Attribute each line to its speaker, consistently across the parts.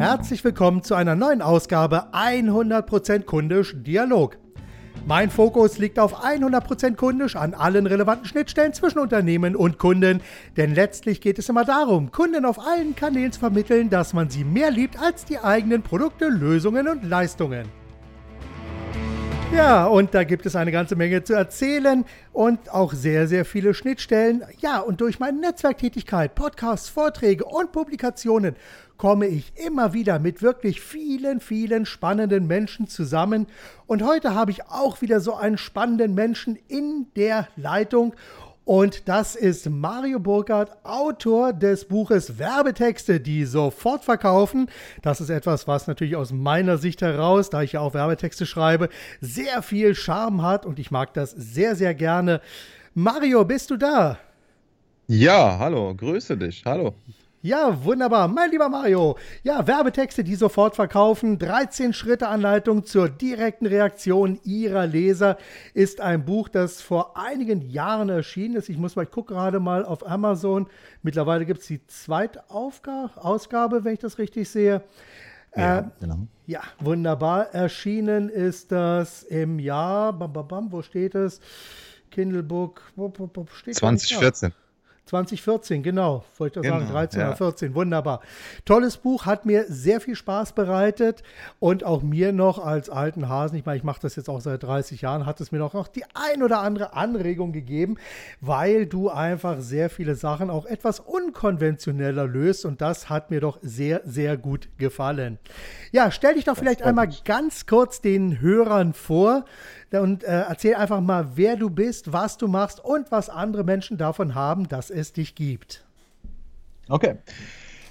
Speaker 1: Herzlich willkommen zu einer neuen Ausgabe 100% kundisch Dialog. Mein Fokus liegt auf 100% kundisch an allen relevanten Schnittstellen zwischen Unternehmen und Kunden, denn letztlich geht es immer darum, Kunden auf allen Kanälen zu vermitteln, dass man sie mehr liebt als die eigenen Produkte, Lösungen und Leistungen. Ja, und da gibt es eine ganze Menge zu erzählen und auch sehr, sehr viele Schnittstellen. Ja, und durch meine Netzwerktätigkeit, Podcasts, Vorträge und Publikationen komme ich immer wieder mit wirklich vielen, vielen spannenden Menschen zusammen. Und heute habe ich auch wieder so einen spannenden Menschen in der Leitung. Und das ist Mario Burkhardt, Autor des Buches Werbetexte, die sofort verkaufen. Das ist etwas, was natürlich aus meiner Sicht heraus, da ich ja auch Werbetexte schreibe, sehr viel Charme hat und ich mag das sehr, sehr gerne. Mario, bist du da?
Speaker 2: Ja, hallo, grüße dich. Hallo.
Speaker 1: Ja, wunderbar. Mein lieber Mario. Ja, Werbetexte, die sofort verkaufen. 13 Schritte Anleitung zur direkten Reaktion Ihrer Leser ist ein Buch, das vor einigen Jahren erschienen ist. Ich muss mal, ich gucke gerade mal auf Amazon. Mittlerweile gibt es die zweite Ausgabe, wenn ich das richtig sehe. Ja, äh, genau. Ja, wunderbar. Erschienen ist das im Jahr, bam, bam, bam, wo steht es? Kindle Book, wo,
Speaker 2: wo, wo steht 2014.
Speaker 1: 2014, genau, wollte ich genau, sagen, 13 ja. oder 14, wunderbar. Tolles Buch, hat mir sehr viel Spaß bereitet und auch mir noch als alten Hasen, ich meine, ich mache das jetzt auch seit 30 Jahren, hat es mir noch die ein oder andere Anregung gegeben, weil du einfach sehr viele Sachen auch etwas unkonventioneller löst und das hat mir doch sehr, sehr gut gefallen. Ja, stell dich doch vielleicht einmal ganz kurz den Hörern vor und äh, erzähl einfach mal, wer du bist, was du machst und was andere Menschen davon haben, dass es dich gibt.
Speaker 2: Okay.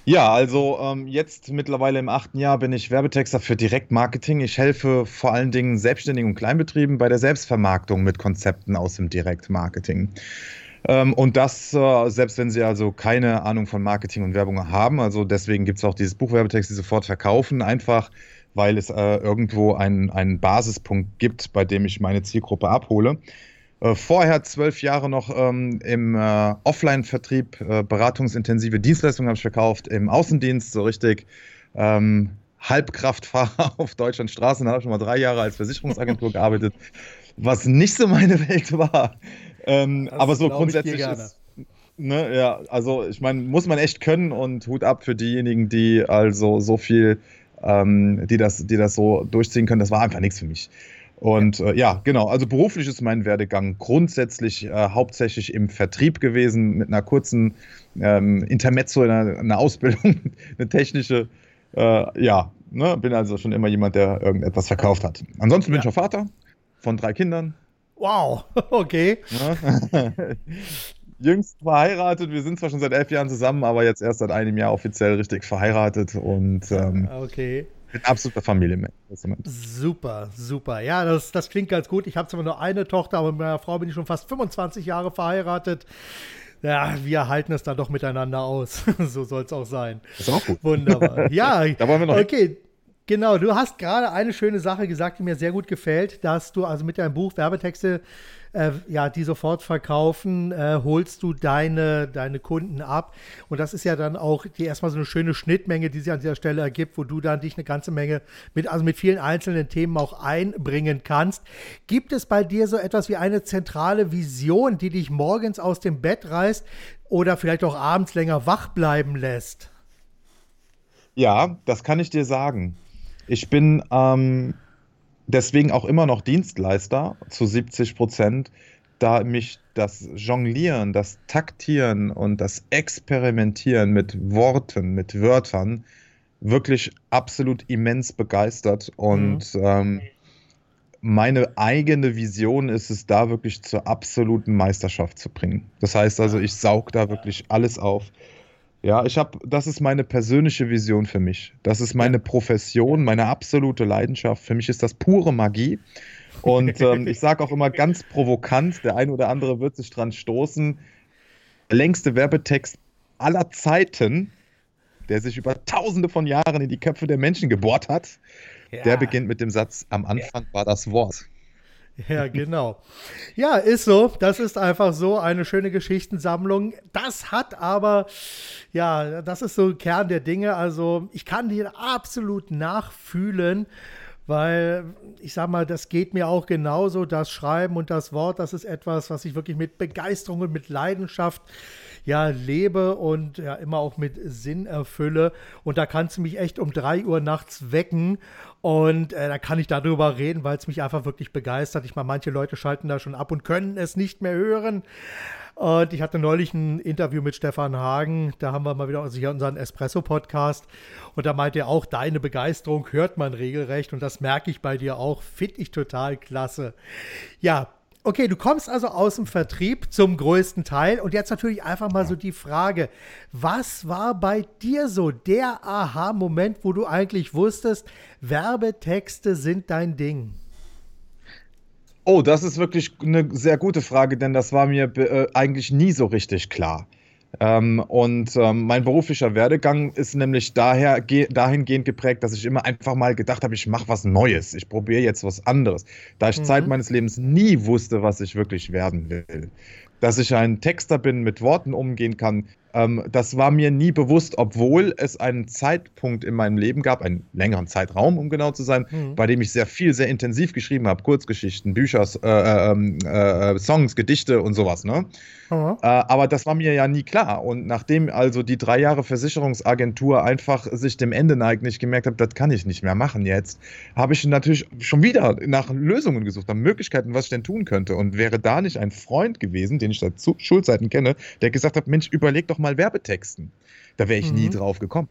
Speaker 2: Ja, also ähm, jetzt mittlerweile im achten Jahr bin ich Werbetexter für Direktmarketing. Ich helfe vor allen Dingen Selbstständigen und Kleinbetrieben bei der Selbstvermarktung mit Konzepten aus dem Direktmarketing. Ähm, und das, äh, selbst wenn sie also keine Ahnung von Marketing und Werbung haben. Also deswegen gibt es auch dieses Buch Werbetexte sofort verkaufen. Einfach weil es äh, irgendwo einen, einen Basispunkt gibt, bei dem ich meine Zielgruppe abhole. Äh, vorher zwölf Jahre noch ähm, im äh, Offline-Vertrieb, äh, beratungsintensive Dienstleistungen habe ich verkauft, im Außendienst so richtig. Ähm, Halbkraftfahrer auf Deutschlands Straßen, da habe ich schon mal drei Jahre als Versicherungsagentur gearbeitet, was nicht so meine Welt war. Ähm, aber so grundsätzlich ist, ne, ja, also ich meine, muss man echt können und Hut ab für diejenigen, die also so viel ähm, die, das, die das so durchziehen können. Das war einfach nichts für mich. Und äh, ja, genau. Also beruflich ist mein Werdegang grundsätzlich äh, hauptsächlich im Vertrieb gewesen, mit einer kurzen ähm, Intermezzo, einer, einer Ausbildung, eine technische. Äh, ja, ne? bin also schon immer jemand, der irgendetwas verkauft hat. Ansonsten ja. bin ich auch Vater von drei Kindern.
Speaker 1: Wow, okay.
Speaker 2: Ja. jüngst verheiratet. Wir sind zwar schon seit elf Jahren zusammen, aber jetzt erst seit einem Jahr offiziell richtig verheiratet und ähm,
Speaker 1: okay.
Speaker 2: Mit absoluter Familie.
Speaker 1: Super, super. Ja, das, das klingt ganz gut. Ich habe zwar nur eine Tochter, aber mit meiner Frau bin ich schon fast 25 Jahre verheiratet. Ja, wir halten es dann doch miteinander aus. so soll es auch sein.
Speaker 2: Das ist auch gut.
Speaker 1: Wunderbar. Ja,
Speaker 2: da wollen wir noch.
Speaker 1: Okay. Genau, du hast gerade eine schöne Sache gesagt, die mir sehr gut gefällt, dass du also mit deinem Buch Werbetexte äh, ja, die sofort verkaufen, äh, holst du deine, deine Kunden ab. Und das ist ja dann auch die erstmal so eine schöne Schnittmenge, die sich an dieser Stelle ergibt, wo du dann dich eine ganze Menge mit, also mit vielen einzelnen Themen auch einbringen kannst. Gibt es bei dir so etwas wie eine zentrale Vision, die dich morgens aus dem Bett reißt oder vielleicht auch abends länger wach bleiben lässt?
Speaker 2: Ja, das kann ich dir sagen. Ich bin ähm, deswegen auch immer noch Dienstleister zu 70 Prozent, da mich das Jonglieren, das Taktieren und das Experimentieren mit Worten, mit Wörtern wirklich absolut immens begeistert. Und mhm. ähm, meine eigene Vision ist es, da wirklich zur absoluten Meisterschaft zu bringen. Das heißt also, ich saug da wirklich alles auf. Ja, ich habe, das ist meine persönliche Vision für mich. Das ist meine Profession, meine absolute Leidenschaft. Für mich ist das pure Magie. Und ähm, ich sage auch immer ganz provokant, der eine oder andere wird sich dran stoßen. Der längste Werbetext aller Zeiten, der sich über tausende von Jahren in die Köpfe der Menschen gebohrt hat, ja. der beginnt mit dem Satz, am Anfang ja. war das Wort.
Speaker 1: Ja, genau. Ja, ist so. Das ist einfach so eine schöne Geschichtensammlung. Das hat aber, ja, das ist so ein Kern der Dinge. Also ich kann dir absolut nachfühlen, weil ich sag mal, das geht mir auch genauso. Das Schreiben und das Wort, das ist etwas, was ich wirklich mit Begeisterung und mit Leidenschaft ja lebe und ja immer auch mit Sinn erfülle. Und da kannst du mich echt um drei Uhr nachts wecken und äh, da kann ich darüber reden, weil es mich einfach wirklich begeistert. Ich meine, manche Leute schalten da schon ab und können es nicht mehr hören. Und ich hatte neulich ein Interview mit Stefan Hagen, da haben wir mal wieder unseren Espresso-Podcast. Und da meinte er auch, deine Begeisterung hört man regelrecht. Und das merke ich bei dir auch. Finde ich total klasse. Ja, Okay, du kommst also aus dem Vertrieb zum größten Teil und jetzt natürlich einfach mal so die Frage, was war bei dir so der Aha-Moment, wo du eigentlich wusstest, Werbetexte sind dein Ding?
Speaker 2: Oh, das ist wirklich eine sehr gute Frage, denn das war mir äh, eigentlich nie so richtig klar. Ähm, und ähm, mein beruflicher Werdegang ist nämlich daher, dahingehend geprägt, dass ich immer einfach mal gedacht habe, ich mache was Neues, ich probiere jetzt was anderes. Da ich mhm. Zeit meines Lebens nie wusste, was ich wirklich werden will. Dass ich ein Texter bin, mit Worten umgehen kann, ähm, das war mir nie bewusst, obwohl es einen Zeitpunkt in meinem Leben gab, einen längeren Zeitraum, um genau zu sein, mhm. bei dem ich sehr viel, sehr intensiv geschrieben habe. Kurzgeschichten, Bücher, äh, äh, ähm, äh, Songs, Gedichte und sowas. Ne? Mhm. aber das war mir ja nie klar. Und nachdem also die drei Jahre Versicherungsagentur einfach sich dem Ende neigt, nicht gemerkt habe, das kann ich nicht mehr machen jetzt, habe ich natürlich schon wieder nach Lösungen gesucht, nach Möglichkeiten, was ich denn tun könnte. Und wäre da nicht ein Freund gewesen, den ich seit Schulzeiten kenne, der gesagt hat, Mensch, überleg doch mal Werbetexten. Da wäre ich mhm. nie drauf gekommen.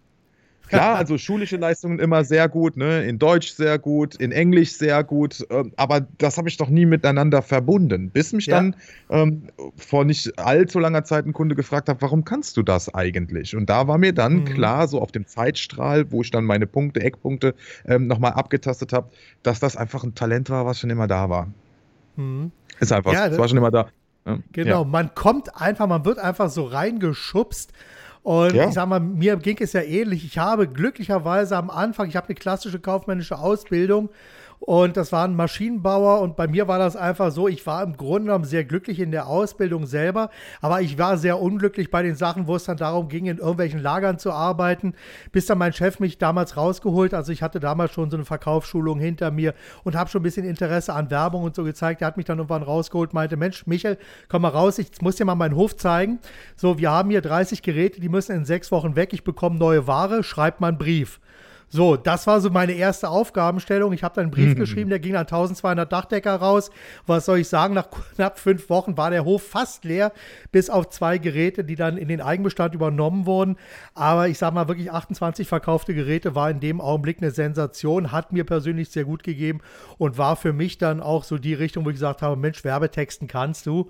Speaker 2: Klar, also schulische Leistungen immer sehr gut, ne? in Deutsch sehr gut, in Englisch sehr gut, ähm, aber das habe ich doch nie miteinander verbunden, bis mich ja. dann ähm, vor nicht allzu langer Zeit ein Kunde gefragt hat, warum kannst du das eigentlich? Und da war mir dann mhm. klar, so auf dem Zeitstrahl, wo ich dann meine Punkte, Eckpunkte ähm, nochmal abgetastet habe, dass das einfach ein Talent war, was schon immer da war. Mhm. Ist einfach, ja, es war schon immer da.
Speaker 1: Genau, ja. man kommt einfach, man wird einfach so reingeschubst. Und ja. ich sag mal, mir ging es ja ähnlich. Ich habe glücklicherweise am Anfang, ich habe eine klassische kaufmännische Ausbildung und das war ein Maschinenbauer und bei mir war das einfach so, ich war im Grunde genommen sehr glücklich in der Ausbildung selber, aber ich war sehr unglücklich bei den Sachen, wo es dann darum ging, in irgendwelchen Lagern zu arbeiten, bis dann mein Chef mich damals rausgeholt, also ich hatte damals schon so eine Verkaufsschulung hinter mir und habe schon ein bisschen Interesse an Werbung und so gezeigt. Er hat mich dann irgendwann rausgeholt, meinte, Mensch, Michael, komm mal raus, ich muss dir mal meinen Hof zeigen. So, wir haben hier 30 Geräte, die müssen in sechs Wochen weg, ich bekomme neue Ware, schreib mal einen Brief. So, das war so meine erste Aufgabenstellung. Ich habe dann einen Brief mhm. geschrieben, der ging an 1200 Dachdecker raus. Was soll ich sagen? Nach knapp fünf Wochen war der Hof fast leer, bis auf zwei Geräte, die dann in den Eigenbestand übernommen wurden. Aber ich sage mal wirklich 28 verkaufte Geräte war in dem Augenblick eine Sensation, hat mir persönlich sehr gut gegeben und war für mich dann auch so die Richtung, wo ich gesagt habe, Mensch, Werbetexten kannst du.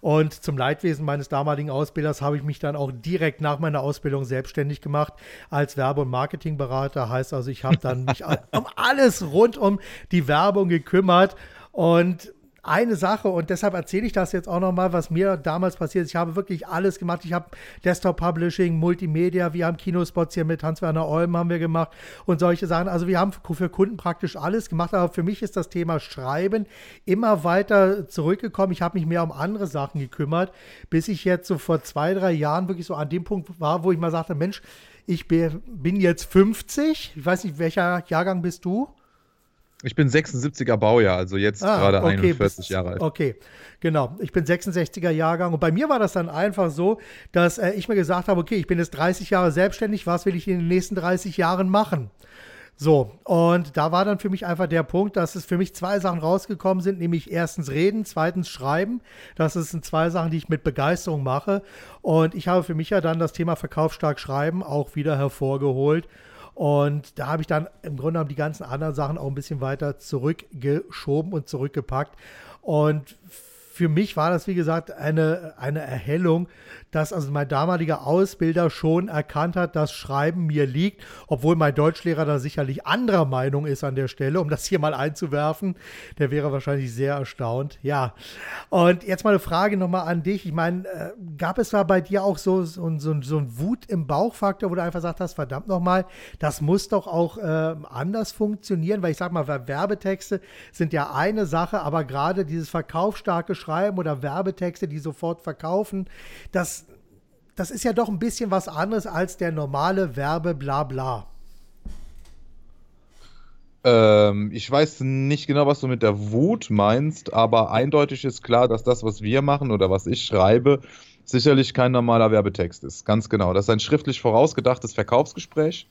Speaker 1: Und zum Leidwesen meines damaligen Ausbilders habe ich mich dann auch direkt nach meiner Ausbildung selbstständig gemacht als Werbe- und Marketingberater heißt also, ich habe dann mich um alles rund um die Werbung gekümmert und eine Sache und deshalb erzähle ich das jetzt auch nochmal, was mir damals passiert ist. Ich habe wirklich alles gemacht. Ich habe Desktop Publishing, Multimedia, wir haben Kinospots hier mit Hans-Werner Olm haben wir gemacht und solche Sachen. Also wir haben für Kunden praktisch alles gemacht, aber für mich ist das Thema Schreiben immer weiter zurückgekommen. Ich habe mich mehr um andere Sachen gekümmert, bis ich jetzt so vor zwei, drei Jahren wirklich so an dem Punkt war, wo ich mal sagte, Mensch, ich bin jetzt 50. Ich weiß nicht, welcher Jahrgang bist du?
Speaker 2: Ich bin 76er Baujahr, also jetzt ah, gerade okay, 41 bis, Jahre alt.
Speaker 1: Okay, genau. Ich bin 66er Jahrgang und bei mir war das dann einfach so, dass äh, ich mir gesagt habe, okay, ich bin jetzt 30 Jahre selbstständig, was will ich in den nächsten 30 Jahren machen? So, und da war dann für mich einfach der Punkt, dass es für mich zwei Sachen rausgekommen sind, nämlich erstens reden, zweitens schreiben. Das sind zwei Sachen, die ich mit Begeisterung mache. Und ich habe für mich ja dann das Thema Verkaufsstark schreiben auch wieder hervorgeholt. Und da habe ich dann im Grunde genommen die ganzen anderen Sachen auch ein bisschen weiter zurückgeschoben und zurückgepackt. Und für mich war das, wie gesagt, eine, eine Erhellung, dass also mein damaliger Ausbilder schon erkannt hat, dass Schreiben mir liegt, obwohl mein Deutschlehrer da sicherlich anderer Meinung ist an der Stelle, um das hier mal einzuwerfen. Der wäre wahrscheinlich sehr erstaunt. Ja. Und jetzt mal eine Frage nochmal an dich. Ich meine, äh, gab es da bei dir auch so, so, so, so ein Wut im Bauchfaktor, wo du einfach gesagt hast, verdammt nochmal, das muss doch auch äh, anders funktionieren, weil ich sag mal, Werbetexte sind ja eine Sache, aber gerade dieses verkaufsstarke Schreiben oder Werbetexte, die sofort verkaufen, das, das ist ja doch ein bisschen was anderes als der normale Werbe Blabla.
Speaker 2: Ähm, ich weiß nicht genau, was du mit der Wut meinst, aber eindeutig ist klar, dass das, was wir machen oder was ich schreibe, sicherlich kein normaler Werbetext ist. Ganz genau. Das ist ein schriftlich vorausgedachtes Verkaufsgespräch.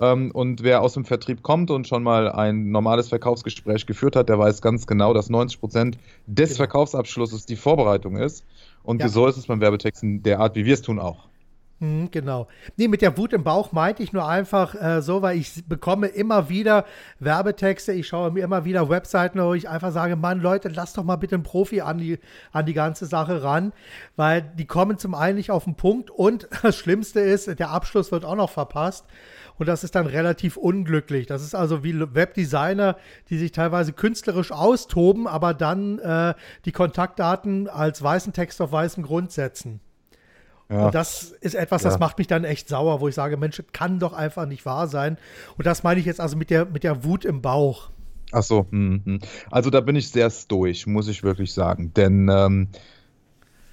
Speaker 2: Ähm, und wer aus dem Vertrieb kommt und schon mal ein normales Verkaufsgespräch geführt hat, der weiß ganz genau, dass 90 Prozent des genau. Verkaufsabschlusses die Vorbereitung ist. Und ja. so ist es beim Werbetexten der Art, wie wir es tun, auch.
Speaker 1: Mhm, genau. Nee, mit der Wut im Bauch meinte ich nur einfach äh, so, weil ich bekomme immer wieder Werbetexte, ich schaue mir immer wieder Webseiten, wo ich einfach sage, Mann, Leute, lasst doch mal bitte einen Profi an die, an die ganze Sache ran, weil die kommen zum einen nicht auf den Punkt und das Schlimmste ist, der Abschluss wird auch noch verpasst. Und das ist dann relativ unglücklich. Das ist also wie Webdesigner, die sich teilweise künstlerisch austoben, aber dann äh, die Kontaktdaten als weißen Text auf weißem Grund setzen. Ja. Und das ist etwas, das ja. macht mich dann echt sauer, wo ich sage, Mensch, kann doch einfach nicht wahr sein. Und das meine ich jetzt also mit der, mit der Wut im Bauch.
Speaker 2: Ach so, mh. also da bin ich sehr stoisch, muss ich wirklich sagen. Denn ähm,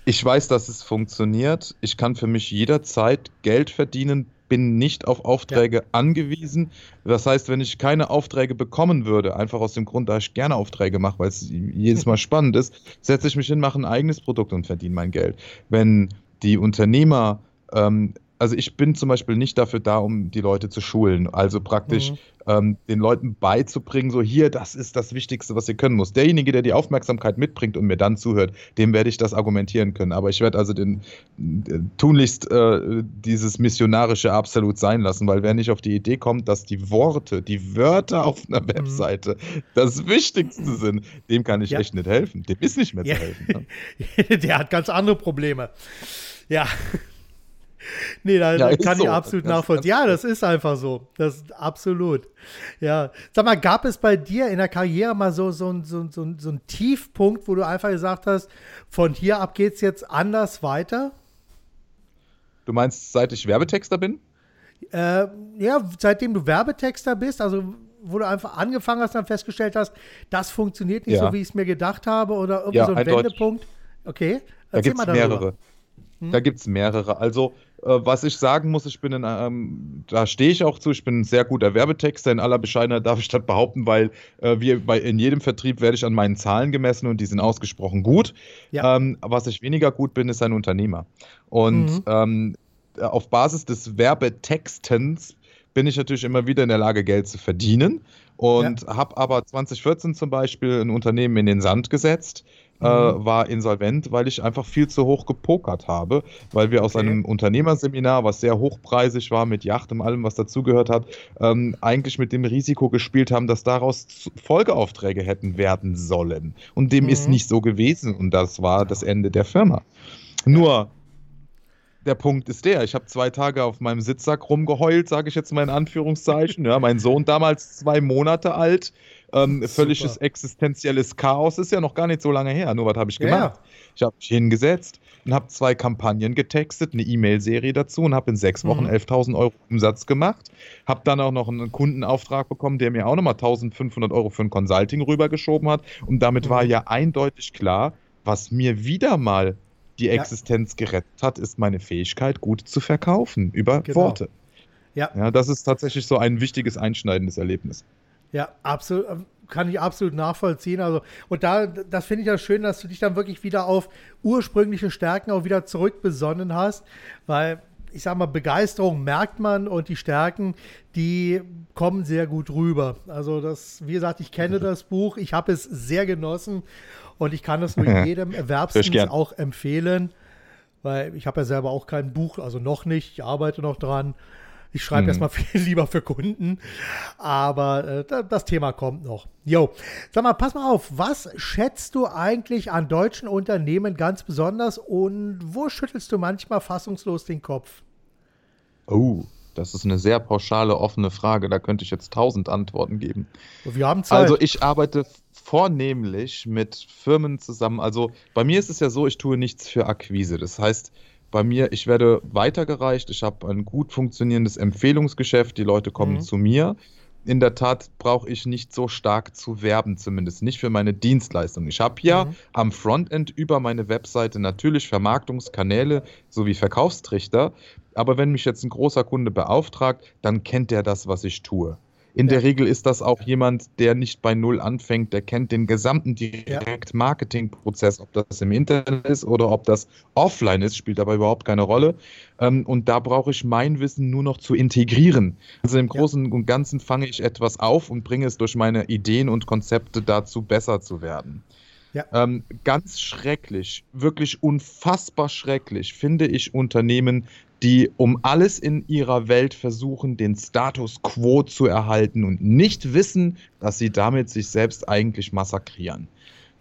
Speaker 2: ich weiß, dass es funktioniert. Ich kann für mich jederzeit Geld verdienen, bin nicht auf Aufträge ja. angewiesen. Das heißt, wenn ich keine Aufträge bekommen würde, einfach aus dem Grund, da ich gerne Aufträge mache, weil es jedes Mal spannend ist, setze ich mich hin, mache ein eigenes Produkt und verdiene mein Geld. Wenn die Unternehmer, ähm, also ich bin zum Beispiel nicht dafür da, um die Leute zu schulen, also praktisch mhm. ähm, den Leuten beizubringen, so hier, das ist das Wichtigste, was ihr können muss. Derjenige, der die Aufmerksamkeit mitbringt und mir dann zuhört, dem werde ich das argumentieren können. Aber ich werde also den äh, tunlichst äh, dieses Missionarische absolut sein lassen, weil wer nicht auf die Idee kommt, dass die Worte, die Wörter auf einer mhm. Webseite mhm. das Wichtigste sind, dem kann ich ja. echt nicht helfen. Dem ist nicht mehr ja. zu helfen.
Speaker 1: Ne? der hat ganz andere Probleme. Ja. Nee, da ja, kann ich so. absolut nachvollziehen. Ja, das ist einfach so. Das ist absolut. Ja. Sag mal, gab es bei dir in der Karriere mal so, so, so, so, so einen Tiefpunkt, wo du einfach gesagt hast, von hier ab geht es jetzt anders weiter?
Speaker 2: Du meinst, seit ich Werbetexter bin?
Speaker 1: Äh, ja, seitdem du Werbetexter bist, also wo du einfach angefangen hast, dann festgestellt hast, das funktioniert nicht ja. so, wie ich es mir gedacht habe, oder irgendwie ja, so ein Wendepunkt. Okay,
Speaker 2: erzähl da mal darüber. mehrere. Hm? Da gibt es mehrere. Also, äh, was ich sagen muss, ich bin in, ähm, da stehe ich auch zu, ich bin ein sehr guter Werbetexter. In aller Bescheidenheit darf ich das behaupten, weil äh, wir bei, in jedem Vertrieb werde ich an meinen Zahlen gemessen und die sind ausgesprochen gut. Ja. Ähm, was ich weniger gut bin, ist ein Unternehmer. Und mhm. ähm, auf Basis des Werbetextens bin ich natürlich immer wieder in der Lage, Geld zu verdienen. Und ja. habe aber 2014 zum Beispiel ein Unternehmen in den Sand gesetzt, äh, mhm. war insolvent, weil ich einfach viel zu hoch gepokert habe, weil wir aus einem Unternehmerseminar, was sehr hochpreisig war, mit Yacht und allem, was dazugehört hat, ähm, eigentlich mit dem Risiko gespielt haben, dass daraus Folgeaufträge hätten werden sollen. Und dem mhm. ist nicht so gewesen und das war das Ende der Firma. Nur der Punkt ist der, ich habe zwei Tage auf meinem Sitzsack rumgeheult, sage ich jetzt mal in Anführungszeichen. Ja, mein Sohn damals zwei Monate alt, ähm, völliges existenzielles Chaos, ist ja noch gar nicht so lange her. Nur was habe ich gemacht? Ja. Ich habe mich hingesetzt und habe zwei Kampagnen getextet, eine E-Mail-Serie dazu und habe in sechs Wochen mhm. 11.000 Euro Umsatz gemacht. Habe dann auch noch einen Kundenauftrag bekommen, der mir auch nochmal 1.500 Euro für ein Consulting rübergeschoben hat. Und damit mhm. war ja eindeutig klar, was mir wieder mal die Existenz ja. gerettet hat, ist meine Fähigkeit, gut zu verkaufen über genau. Worte. Ja. ja. Das ist tatsächlich so ein wichtiges, einschneidendes Erlebnis.
Speaker 1: Ja, absolut. Kann ich absolut nachvollziehen. Also, und da, das finde ich ja schön, dass du dich dann wirklich wieder auf ursprüngliche Stärken auch wieder zurückbesonnen hast, weil ich sag mal, Begeisterung merkt man und die Stärken, die kommen sehr gut rüber. Also das, wie gesagt, ich kenne das Buch, ich habe es sehr genossen und ich kann es nur jedem Erwerbsdienst auch empfehlen, weil ich habe ja selber auch kein Buch, also noch nicht, ich arbeite noch dran. Ich schreibe hm. erstmal viel lieber für Kunden, aber äh, das Thema kommt noch. Jo, sag mal, pass mal auf, was schätzt du eigentlich an deutschen Unternehmen ganz besonders und wo schüttelst du manchmal fassungslos den Kopf?
Speaker 2: Oh, das ist eine sehr pauschale, offene Frage. Da könnte ich jetzt tausend Antworten geben.
Speaker 1: Wir haben Zeit.
Speaker 2: Also ich arbeite vornehmlich mit Firmen zusammen. Also bei mir ist es ja so, ich tue nichts für Akquise. Das heißt, bei mir, ich werde weitergereicht. Ich habe ein gut funktionierendes Empfehlungsgeschäft. Die Leute kommen mhm. zu mir. In der Tat brauche ich nicht so stark zu werben, zumindest nicht für meine Dienstleistung. Ich habe ja mhm. am Frontend über meine Webseite natürlich Vermarktungskanäle sowie Verkaufstrichter, aber wenn mich jetzt ein großer Kunde beauftragt, dann kennt er das, was ich tue. In ja. der Regel ist das auch jemand, der nicht bei Null anfängt, der kennt den gesamten Direkt-Marketing-Prozess, ob das im Internet ist oder ob das offline ist, spielt aber überhaupt keine Rolle. Ähm, und da brauche ich mein Wissen nur noch zu integrieren. Also im Großen und Ganzen fange ich etwas auf und bringe es durch meine Ideen und Konzepte dazu, besser zu werden. Ja. Ähm, ganz schrecklich, wirklich unfassbar schrecklich finde ich Unternehmen, die um alles in ihrer Welt versuchen, den Status quo zu erhalten und nicht wissen, dass sie damit sich selbst eigentlich massakrieren.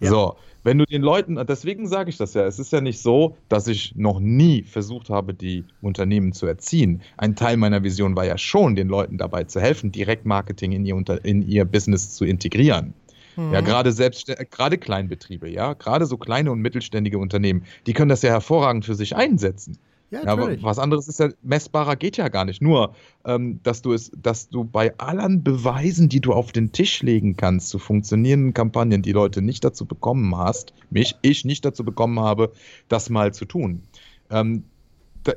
Speaker 2: Ja. So, wenn du den Leuten, deswegen sage ich das ja, es ist ja nicht so, dass ich noch nie versucht habe, die Unternehmen zu erziehen. Ein Teil meiner Vision war ja schon, den Leuten dabei zu helfen, Direktmarketing in ihr, in ihr Business zu integrieren. Mhm. Ja, gerade selbst, gerade Kleinbetriebe, ja, gerade so kleine und mittelständige Unternehmen, die können das ja hervorragend für sich einsetzen. Ja, ja, aber was anderes ist ja, messbarer geht ja gar nicht. Nur, ähm, dass du es, dass du bei allen Beweisen, die du auf den Tisch legen kannst, zu funktionierenden Kampagnen, die Leute nicht dazu bekommen hast, mich, ich nicht dazu bekommen habe, das mal zu tun. Ähm,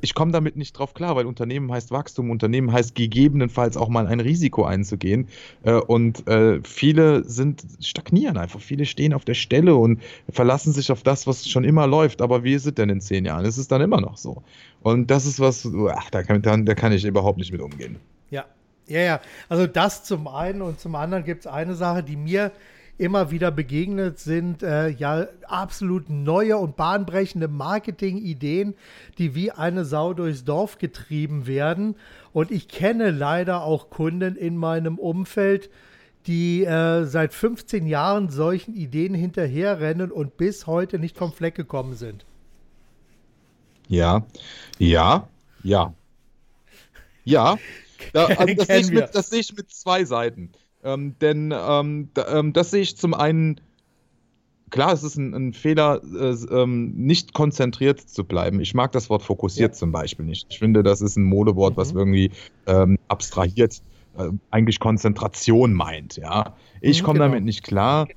Speaker 2: ich komme damit nicht drauf klar, weil Unternehmen heißt Wachstum, Unternehmen heißt gegebenenfalls auch mal ein Risiko einzugehen. Äh, und äh, viele sind stagnieren einfach. Viele stehen auf der Stelle und verlassen sich auf das, was schon immer läuft. Aber wie ist es denn in zehn Jahren? Es ist dann immer noch so. Und das ist was, ach, da kann, da kann ich überhaupt nicht mit umgehen.
Speaker 1: Ja, ja, ja. Also das zum einen und zum anderen gibt es eine Sache, die mir immer wieder begegnet, sind äh, ja absolut neue und bahnbrechende Marketingideen, die wie eine Sau durchs Dorf getrieben werden. Und ich kenne leider auch Kunden in meinem Umfeld, die äh, seit 15 Jahren solchen Ideen hinterherrennen und bis heute nicht vom Fleck gekommen sind.
Speaker 2: Ja, ja, ja. Ja, da, also das, sehe mit, das, sehe ich mit, zwei Seiten. Ähm, denn ähm, da, ähm, das sehe ich zum einen, klar, es ist ein, ein Fehler, äh, ähm, nicht konzentriert zu bleiben. Ich mag das Wort fokussiert ja. zum Beispiel nicht. Ich finde, das ist ein Modewort, mhm. was irgendwie ähm, abstrahiert äh, eigentlich Konzentration meint. Ja, ich mhm, komme genau. damit nicht klar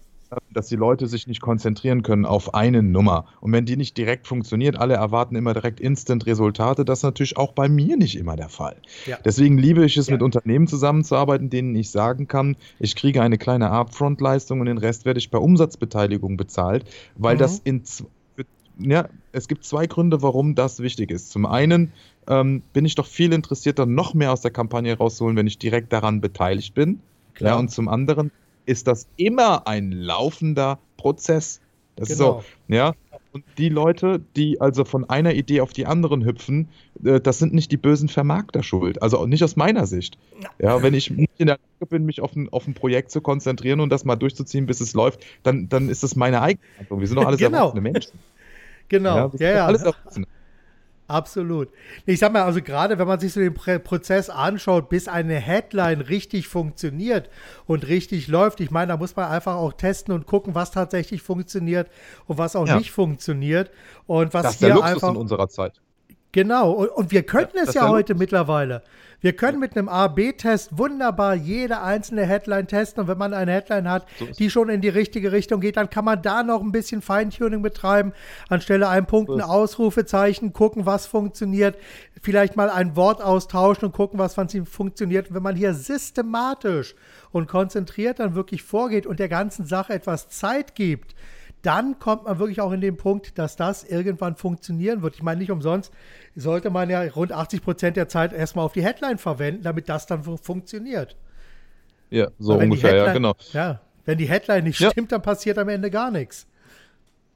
Speaker 2: dass die Leute sich nicht konzentrieren können auf eine Nummer. Und wenn die nicht direkt funktioniert, alle erwarten immer direkt Instant-Resultate, das ist natürlich auch bei mir nicht immer der Fall. Ja. Deswegen liebe ich es, ja. mit Unternehmen zusammenzuarbeiten, denen ich sagen kann, ich kriege eine kleine Upfront-Leistung und den Rest werde ich bei Umsatzbeteiligung bezahlt, weil mhm. das in ja, es gibt zwei Gründe, warum das wichtig ist. Zum einen ähm, bin ich doch viel interessierter, noch mehr aus der Kampagne rauszuholen, wenn ich direkt daran beteiligt bin. Klar. Ja, und zum anderen ist das immer ein laufender Prozess. Das genau. ist so, ja. Und die Leute, die also von einer Idee auf die anderen hüpfen, äh, das sind nicht die bösen Vermarkter schuld. Also nicht aus meiner Sicht. Ja, wenn ich nicht in der Lage bin, mich auf ein, auf ein Projekt zu konzentrieren und das mal durchzuziehen, bis es läuft, dann, dann ist das meine eigene Handlung. Wir sind doch alles genau. erwachsene Menschen.
Speaker 1: Genau, ja, ja. ja. Alles erwachsene. Absolut. Ich sag mal, also gerade wenn man sich so den Prozess anschaut, bis eine Headline richtig funktioniert und richtig läuft, ich meine, da muss man einfach auch testen und gucken, was tatsächlich funktioniert und was auch ja. nicht funktioniert. Und was das ist der Luxus einfach,
Speaker 2: in unserer Zeit.
Speaker 1: Genau, und, und wir könnten ja, es ja heute mittlerweile. Wir können mit einem A-B-Test wunderbar jede einzelne Headline testen und wenn man eine Headline hat, so die schon in die richtige Richtung geht, dann kann man da noch ein bisschen Feintuning betreiben, anstelle einem Punkt ein Ausrufezeichen, gucken, was funktioniert, vielleicht mal ein Wort austauschen und gucken, was funktioniert. Und wenn man hier systematisch und konzentriert dann wirklich vorgeht und der ganzen Sache etwas Zeit gibt, dann kommt man wirklich auch in den Punkt, dass das irgendwann funktionieren wird. Ich meine, nicht umsonst sollte man ja rund 80 Prozent der Zeit erstmal auf die Headline verwenden, damit das dann funktioniert.
Speaker 2: Ja, so ungefähr,
Speaker 1: Headline,
Speaker 2: ja, genau.
Speaker 1: Ja, wenn die Headline nicht ja. stimmt, dann passiert am Ende gar nichts.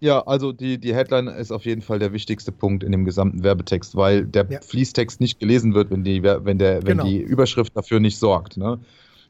Speaker 2: Ja, also die, die Headline ist auf jeden Fall der wichtigste Punkt in dem gesamten Werbetext, weil der ja. Fließtext nicht gelesen wird, wenn die, wenn der, wenn genau. die Überschrift dafür nicht sorgt. Ne?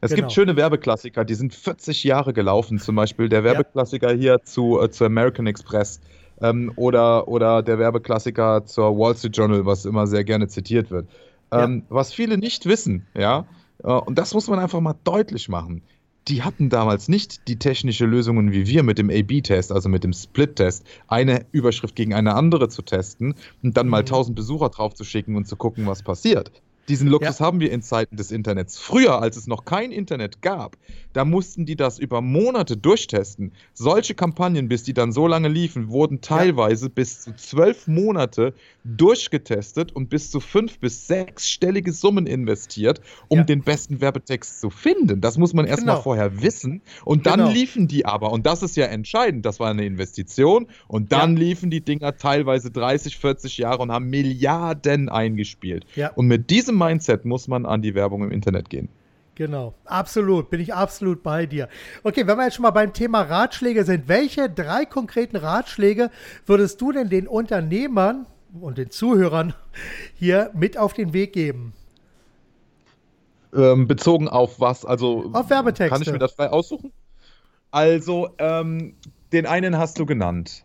Speaker 2: Es genau. gibt schöne Werbeklassiker, die sind 40 Jahre gelaufen. Zum Beispiel der Werbeklassiker ja. hier zu, äh, zu American Express ähm, oder, oder der Werbeklassiker zur Wall Street Journal, was immer sehr gerne zitiert wird. Ähm, ja. Was viele nicht wissen, ja, äh, und das muss man einfach mal deutlich machen die hatten damals nicht die technische Lösungen wie wir mit dem A-B-Test, also mit dem Split-Test, eine Überschrift gegen eine andere zu testen und dann mal 1000 mhm. Besucher drauf zu schicken und zu gucken, was passiert. Diesen Luxus ja. haben wir in Zeiten des Internets. Früher, als es noch kein Internet gab, da mussten die das über Monate durchtesten. Solche Kampagnen, bis die dann so lange liefen, wurden teilweise ja. bis zu zwölf Monate durchgetestet und bis zu fünf bis sechsstellige Summen investiert, um ja. den besten Werbetext zu finden. Das muss man erstmal genau. vorher wissen. Und dann genau. liefen die aber, und das ist ja entscheidend, das war eine Investition, und dann liefen die Dinger teilweise 30, 40 Jahre und haben Milliarden eingespielt. Und mit diesem diesem Mindset muss man an die Werbung im Internet gehen.
Speaker 1: Genau, absolut, bin ich absolut bei dir. Okay, wenn wir jetzt schon mal beim Thema Ratschläge sind, welche drei konkreten Ratschläge würdest du denn den Unternehmern und den Zuhörern hier mit auf den Weg geben?
Speaker 2: Ähm, bezogen auf was? Also
Speaker 1: auf Werbetexte.
Speaker 2: Kann ich mir das frei aussuchen? Also, ähm, den einen hast du genannt.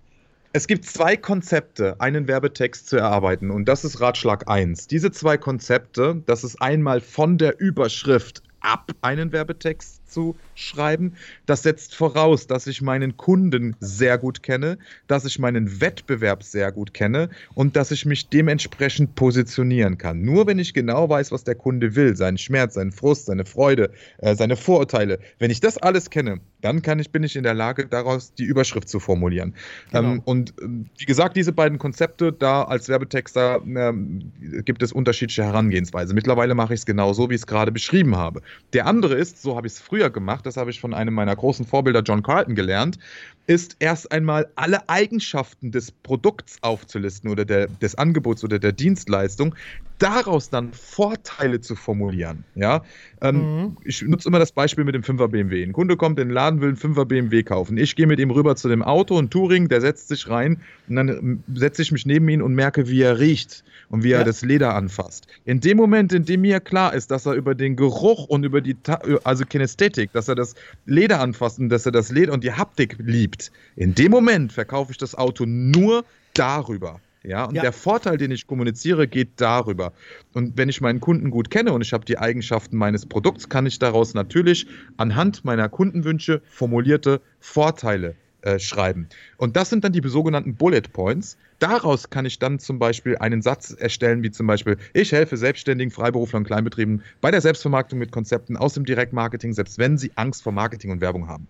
Speaker 2: Es gibt zwei Konzepte, einen Werbetext zu erarbeiten und das ist Ratschlag 1. Diese zwei Konzepte, das ist einmal von der Überschrift ab einen Werbetext zu schreiben. Das setzt voraus, dass ich meinen Kunden sehr gut kenne, dass ich meinen Wettbewerb sehr gut kenne und dass ich mich dementsprechend positionieren kann. Nur wenn ich genau weiß, was der Kunde will, seinen Schmerz, seinen Frust, seine Freude, äh, seine Vorurteile, wenn ich das alles kenne, dann kann ich, bin ich in der Lage, daraus die Überschrift zu formulieren. Genau. Ähm, und äh, wie gesagt, diese beiden Konzepte, da als Werbetexter äh, gibt es unterschiedliche Herangehensweise. Mittlerweile mache ich es genau so, wie ich es gerade beschrieben habe. Der andere ist, so habe ich es früher gemacht, das habe ich von einem meiner großen Vorbilder, John Carlton, gelernt, ist erst einmal alle Eigenschaften des Produkts aufzulisten oder der, des Angebots oder der Dienstleistung, daraus dann Vorteile zu formulieren. Ja? Ähm, mhm. Ich nutze immer das Beispiel mit dem 5er BMW. Ein Kunde kommt in den Laden, will einen 5er BMW kaufen. Ich gehe mit ihm rüber zu dem Auto, ein Touring, der setzt sich rein und dann ähm, setze ich mich neben ihn und merke, wie er riecht und wie ja. er das Leder anfasst. In dem Moment, in dem mir klar ist, dass er über den Geruch und über die, also Kinästhetik, dass er das Leder anfasst und dass er das Leder und die Haptik liebt, in dem Moment verkaufe ich das Auto nur darüber. Ja, und ja. der Vorteil, den ich kommuniziere, geht darüber. Und wenn ich meinen Kunden gut kenne und ich habe die Eigenschaften meines Produkts, kann ich daraus natürlich anhand meiner Kundenwünsche formulierte Vorteile äh, schreiben. Und das sind dann die sogenannten Bullet Points. Daraus kann ich dann zum Beispiel einen Satz erstellen, wie zum Beispiel, ich helfe Selbstständigen, Freiberuflern und Kleinbetrieben bei der Selbstvermarktung mit Konzepten aus dem Direktmarketing, selbst wenn sie Angst vor Marketing und Werbung haben.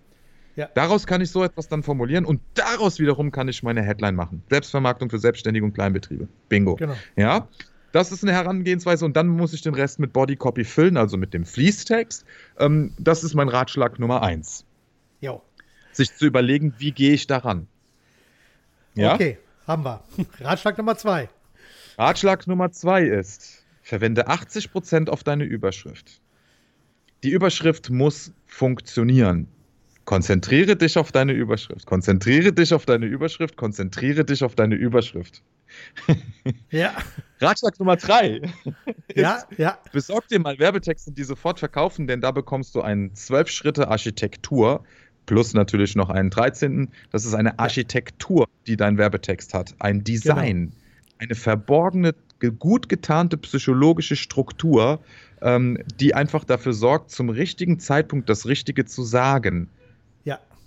Speaker 2: Ja. Daraus kann ich so etwas dann formulieren und daraus wiederum kann ich meine Headline machen. Selbstvermarktung für Selbstständige und Kleinbetriebe. Bingo. Genau. Ja. Das ist eine Herangehensweise und dann muss ich den Rest mit Bodycopy füllen, also mit dem Fließtext. Ähm, das ist mein Ratschlag Nummer eins. Jo sich zu überlegen, wie gehe ich daran.
Speaker 1: Ja? Okay, haben wir. Ratschlag Nummer zwei.
Speaker 2: Ratschlag Nummer zwei ist, verwende 80% auf deine Überschrift. Die Überschrift muss funktionieren. Konzentriere dich auf deine Überschrift. Konzentriere dich auf deine Überschrift. Konzentriere dich auf deine Überschrift.
Speaker 1: Ja.
Speaker 2: Ratschlag Nummer drei.
Speaker 1: Ja, ja.
Speaker 2: Besorg dir mal Werbetexte, die sofort verkaufen, denn da bekommst du eine zwölf Schritte Architektur, plus natürlich noch einen 13. Das ist eine Architektur, die dein Werbetext hat. Ein Design, genau. eine verborgene, gut getarnte psychologische Struktur, ähm, die einfach dafür sorgt, zum richtigen Zeitpunkt das Richtige zu sagen.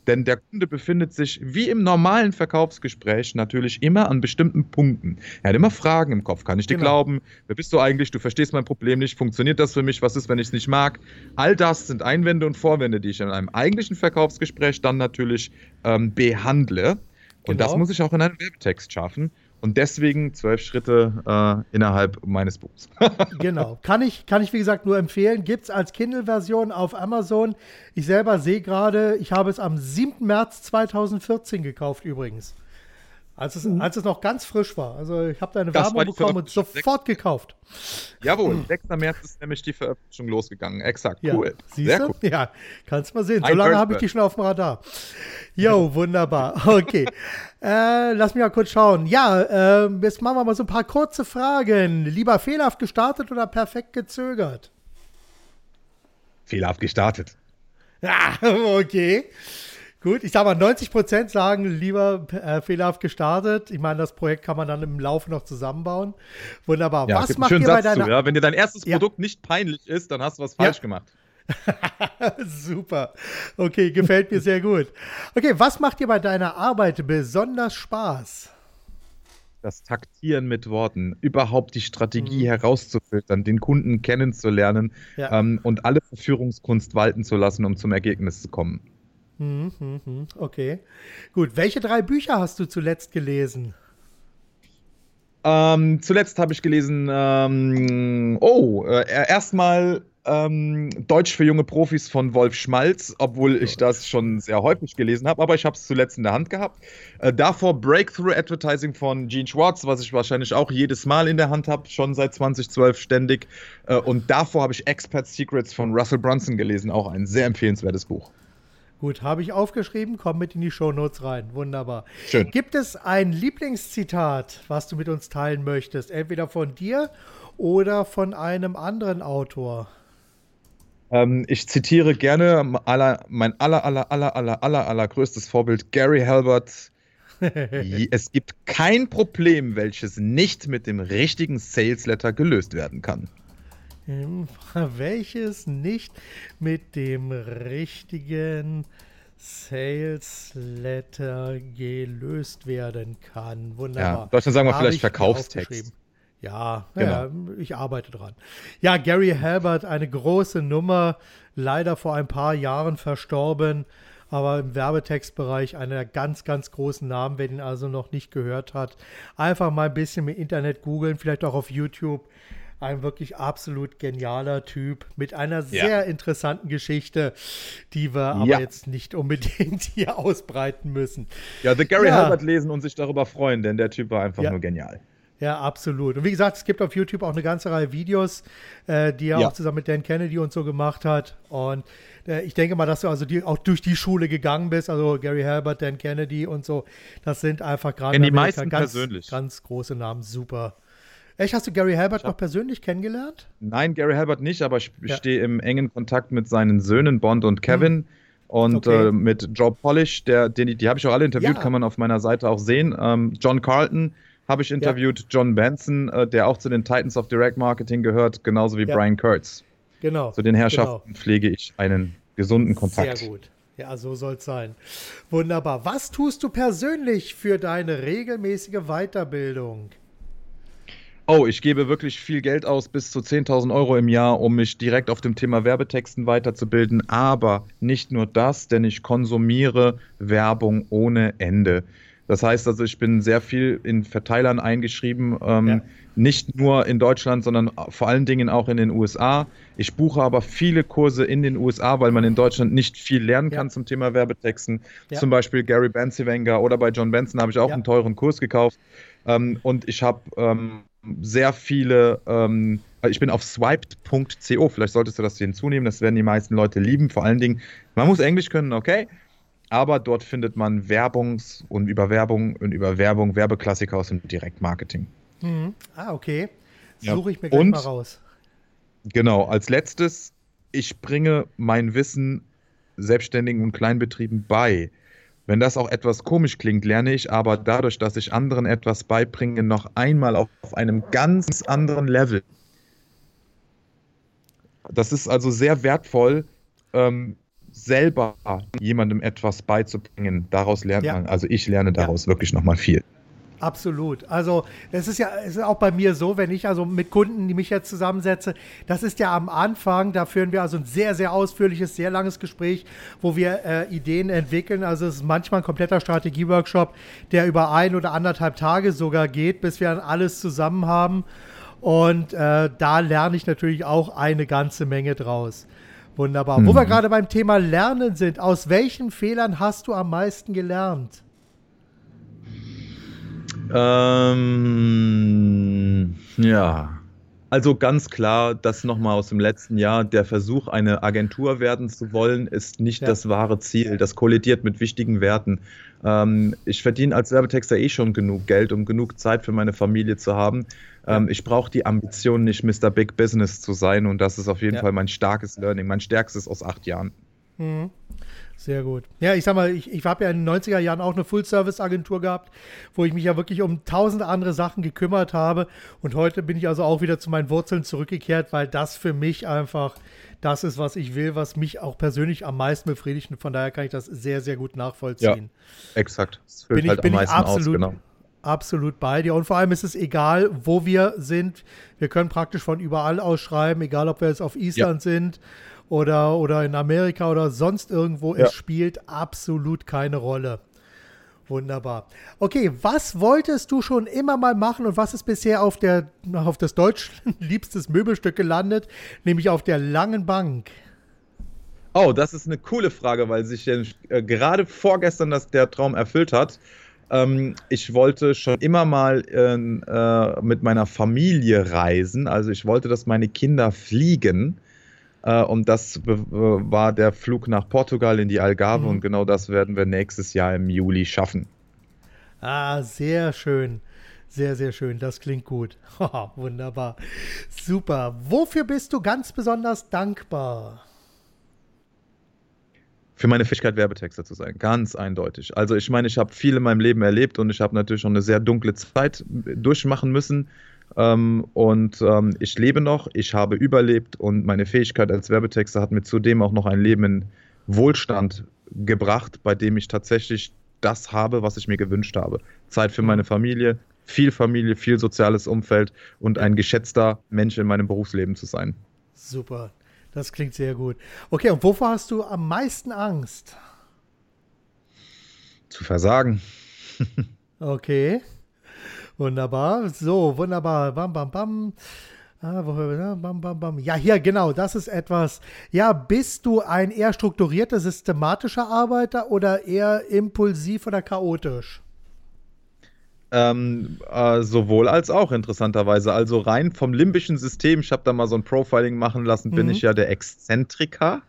Speaker 2: Denn der Kunde befindet sich wie im normalen Verkaufsgespräch natürlich immer an bestimmten Punkten. Er hat immer Fragen im Kopf. Kann ich dir genau. glauben? Wer bist du eigentlich? Du verstehst mein Problem nicht. Funktioniert das für mich? Was ist, wenn ich es nicht mag? All das sind Einwände und Vorwände, die ich in einem eigentlichen Verkaufsgespräch dann natürlich ähm, behandle. Und genau. das muss ich auch in einem Webtext schaffen. Und deswegen zwölf Schritte äh, innerhalb meines Buchs.
Speaker 1: genau. Kann ich, kann ich, wie gesagt, nur empfehlen. Gibt es als Kindle-Version auf Amazon. Ich selber sehe gerade, ich habe es am 7. März 2014 gekauft übrigens. Als es, als es noch ganz frisch war. Also ich habe deine Werbung bekommen und sofort gekauft.
Speaker 2: Jawohl, 6. März ist nämlich die Veröffentlichung losgegangen. Exakt,
Speaker 1: ja.
Speaker 2: cool.
Speaker 1: Sehr cool. Ja, kannst mal sehen. So lange habe ich die schon auf dem Radar. Jo, wunderbar. Okay. äh, lass mich mal kurz schauen. Ja, äh, jetzt machen wir mal so ein paar kurze Fragen. Lieber fehlerhaft gestartet oder perfekt gezögert?
Speaker 2: Fehlerhaft gestartet.
Speaker 1: Ja, okay. Gut, ich sage mal, 90 Prozent sagen lieber äh, fehlerhaft gestartet. Ich meine, das Projekt kann man dann im Laufe noch zusammenbauen. Wunderbar.
Speaker 2: Ja, was macht ihr bei deiner... Zu, ja? Wenn dir dein erstes ja. Produkt nicht peinlich ist, dann hast du was falsch gemacht.
Speaker 1: Super. Okay, gefällt mir sehr gut. Okay, was macht dir bei deiner Arbeit besonders Spaß?
Speaker 2: Das Taktieren mit Worten, überhaupt die Strategie mhm. herauszufiltern, den Kunden kennenzulernen ja. ähm, und alle Verführungskunst walten zu lassen, um zum Ergebnis zu kommen.
Speaker 1: Mhm, mhm, okay. Gut. Welche drei Bücher hast du zuletzt gelesen?
Speaker 2: Ähm, zuletzt habe ich gelesen, ähm, oh, äh, erstmal ähm, Deutsch für junge Profis von Wolf Schmalz, obwohl ich das schon sehr häufig gelesen habe, aber ich habe es zuletzt in der Hand gehabt. Äh, davor Breakthrough Advertising von Gene Schwartz, was ich wahrscheinlich auch jedes Mal in der Hand habe, schon seit 2012 ständig. Äh, und davor habe ich Expert Secrets von Russell Brunson gelesen, auch ein sehr empfehlenswertes Buch.
Speaker 1: Gut, habe ich aufgeschrieben, komm mit in die Shownotes rein. Wunderbar.
Speaker 2: Schön.
Speaker 1: Gibt es ein Lieblingszitat, was du mit uns teilen möchtest? Entweder von dir oder von einem anderen Autor?
Speaker 2: Ähm, ich zitiere gerne aller, mein aller, aller, aller, aller, aller, allergrößtes Vorbild, Gary Halbert. es gibt kein Problem, welches nicht mit dem richtigen Sales Letter gelöst werden kann.
Speaker 1: welches nicht mit dem richtigen Sales Letter gelöst werden kann. Wunderbar.
Speaker 2: Ja, Deutschland sagen wir vielleicht Verkaufstext.
Speaker 1: Ja, genau. ja, ich arbeite dran. Ja, Gary Halbert, eine große Nummer, leider vor ein paar Jahren verstorben, aber im Werbetextbereich einer ganz, ganz großen Namen, wer den also noch nicht gehört hat. Einfach mal ein bisschen im Internet googeln, vielleicht auch auf YouTube ein wirklich absolut genialer Typ mit einer sehr ja. interessanten Geschichte, die wir aber ja. jetzt nicht unbedingt hier ausbreiten müssen.
Speaker 2: Ja, The Gary ja. Halbert lesen und sich darüber freuen, denn der Typ war einfach nur genial.
Speaker 1: Ja, absolut. Und wie gesagt, es gibt auf YouTube auch eine ganze Reihe Videos, äh, die er ja. auch zusammen mit Dan Kennedy und so gemacht hat. Und äh, ich denke mal, dass du also die, auch durch die Schule gegangen bist, also Gary Herbert, Dan Kennedy und so. Das sind einfach gerade
Speaker 2: ganz,
Speaker 1: ganz große Namen. Super. Echt, hast du Gary Halbert noch persönlich kennengelernt?
Speaker 2: Nein, Gary Halbert nicht, aber ich ja. stehe im engen Kontakt mit seinen Söhnen Bond und Kevin. Hm. Und okay. äh, mit Joe Polish, der, den, die habe ich auch alle interviewt, ja. kann man auf meiner Seite auch sehen. Ähm, John Carlton habe ich interviewt, ja. John Benson, äh, der auch zu den Titans of Direct Marketing gehört, genauso wie Brian Kurtz.
Speaker 1: Genau.
Speaker 2: Zu den Herrschaften genau. pflege ich einen gesunden Kontakt.
Speaker 1: Sehr gut. Ja, so soll es sein. Wunderbar. Was tust du persönlich für deine regelmäßige Weiterbildung?
Speaker 2: Oh, ich gebe wirklich viel Geld aus, bis zu 10.000 Euro im Jahr, um mich direkt auf dem Thema Werbetexten weiterzubilden. Aber nicht nur das, denn ich konsumiere Werbung ohne Ende. Das heißt also, ich bin sehr viel in Verteilern eingeschrieben, ähm, ja. nicht nur in Deutschland, sondern vor allen Dingen auch in den USA. Ich buche aber viele Kurse in den USA, weil man in Deutschland nicht viel lernen kann ja. zum Thema Werbetexten. Ja. Zum Beispiel Gary Benziwenger oder bei John Benson habe ich auch einen teuren Kurs gekauft. Ähm, und ich habe ähm, sehr viele, ähm, ich bin auf swiped.co, vielleicht solltest du das hinzunehmen, das werden die meisten Leute lieben. Vor allen Dingen, man muss Englisch können, okay, aber dort findet man Werbungs- und über Werbung und über Werbung Werbeklassiker aus dem Direktmarketing.
Speaker 1: Mhm. Ah, okay. Suche ja. ich mir gleich und, mal raus.
Speaker 2: Genau, als letztes, ich bringe mein Wissen Selbstständigen und Kleinbetrieben bei. Wenn das auch etwas komisch klingt, lerne ich aber dadurch, dass ich anderen etwas beibringe, noch einmal auf, auf einem ganz anderen Level. Das ist also sehr wertvoll, ähm, selber jemandem etwas beizubringen. Daraus lernt ja. man, also ich lerne daraus ja. wirklich nochmal viel.
Speaker 1: Absolut. Also es ist ja es ist auch bei mir so, wenn ich also mit Kunden, die mich jetzt zusammensetze, das ist ja am Anfang, da führen wir also ein sehr, sehr ausführliches, sehr langes Gespräch, wo wir äh, Ideen entwickeln. Also es ist manchmal ein kompletter Strategieworkshop, der über ein oder anderthalb Tage sogar geht, bis wir dann alles zusammen haben. Und äh, da lerne ich natürlich auch eine ganze Menge draus. Wunderbar. Mhm. Wo wir gerade beim Thema Lernen sind, aus welchen Fehlern hast du am meisten gelernt?
Speaker 2: Ähm, ja. Also ganz klar, das nochmal aus dem letzten Jahr, der Versuch, eine Agentur werden zu wollen, ist nicht ja. das wahre Ziel. Das kollidiert mit wichtigen Werten. Ähm, ich verdiene als Werbetexter eh schon genug Geld, um genug Zeit für meine Familie zu haben. Ähm, ich brauche die Ambition, nicht Mr. Big Business zu sein und das ist auf jeden ja. Fall mein starkes Learning, mein stärkstes aus acht Jahren.
Speaker 1: Mhm. Sehr gut. Ja, ich sag mal, ich, ich habe ja in den 90er Jahren auch eine Full-Service-Agentur gehabt, wo ich mich ja wirklich um tausende andere Sachen gekümmert habe. Und heute bin ich also auch wieder zu meinen Wurzeln zurückgekehrt, weil das für mich einfach das ist, was ich will, was mich auch persönlich am meisten befriedigt. Und von daher kann ich das sehr, sehr gut nachvollziehen.
Speaker 2: Ja, exakt.
Speaker 1: Das bin halt ich, bin ich absolut, aus, genau. absolut bei dir. Und vor allem ist es egal, wo wir sind. Wir können praktisch von überall aus schreiben, egal ob wir jetzt auf Island ja. sind oder, oder in Amerika oder sonst irgendwo. Ja. Es spielt absolut keine Rolle. Wunderbar. Okay, was wolltest du schon immer mal machen und was ist bisher auf, der, auf das deutsch liebstes Möbelstück gelandet, nämlich auf der langen Bank?
Speaker 2: Oh, das ist eine coole Frage, weil sich äh, gerade vorgestern das, der Traum erfüllt hat. Ähm, ich wollte schon immer mal äh, mit meiner Familie reisen. Also ich wollte, dass meine Kinder fliegen. Äh, und das war der Flug nach Portugal in die Algarve mhm. und genau das werden wir nächstes Jahr im Juli schaffen.
Speaker 1: Ah, sehr schön. Sehr, sehr schön. Das klingt gut. Wunderbar. Super. Wofür bist du ganz besonders dankbar?
Speaker 2: Für meine Fähigkeit, Werbetexter zu sein. Ganz eindeutig. Also ich meine, ich habe viel in meinem Leben erlebt und ich habe natürlich schon eine sehr dunkle Zeit durchmachen müssen. Ähm, und ähm, ich lebe noch, ich habe überlebt und meine Fähigkeit als Werbetexter hat mir zudem auch noch ein Leben in Wohlstand gebracht, bei dem ich tatsächlich das habe, was ich mir gewünscht habe. Zeit für meine Familie, viel Familie, viel soziales Umfeld und ein geschätzter Mensch in meinem Berufsleben zu sein.
Speaker 1: Super, das klingt sehr gut. Okay, und wovor hast du am meisten Angst?
Speaker 2: Zu versagen.
Speaker 1: okay. Wunderbar. So, wunderbar. Bam, bam, bam. Ah, bam, bam, bam. Ja, hier, genau, das ist etwas. Ja, bist du ein eher strukturierter, systematischer Arbeiter oder eher impulsiv oder chaotisch?
Speaker 2: Ähm, äh, sowohl als auch, interessanterweise. Also rein vom limbischen System, ich habe da mal so ein Profiling machen lassen, mhm. bin ich ja der Exzentriker.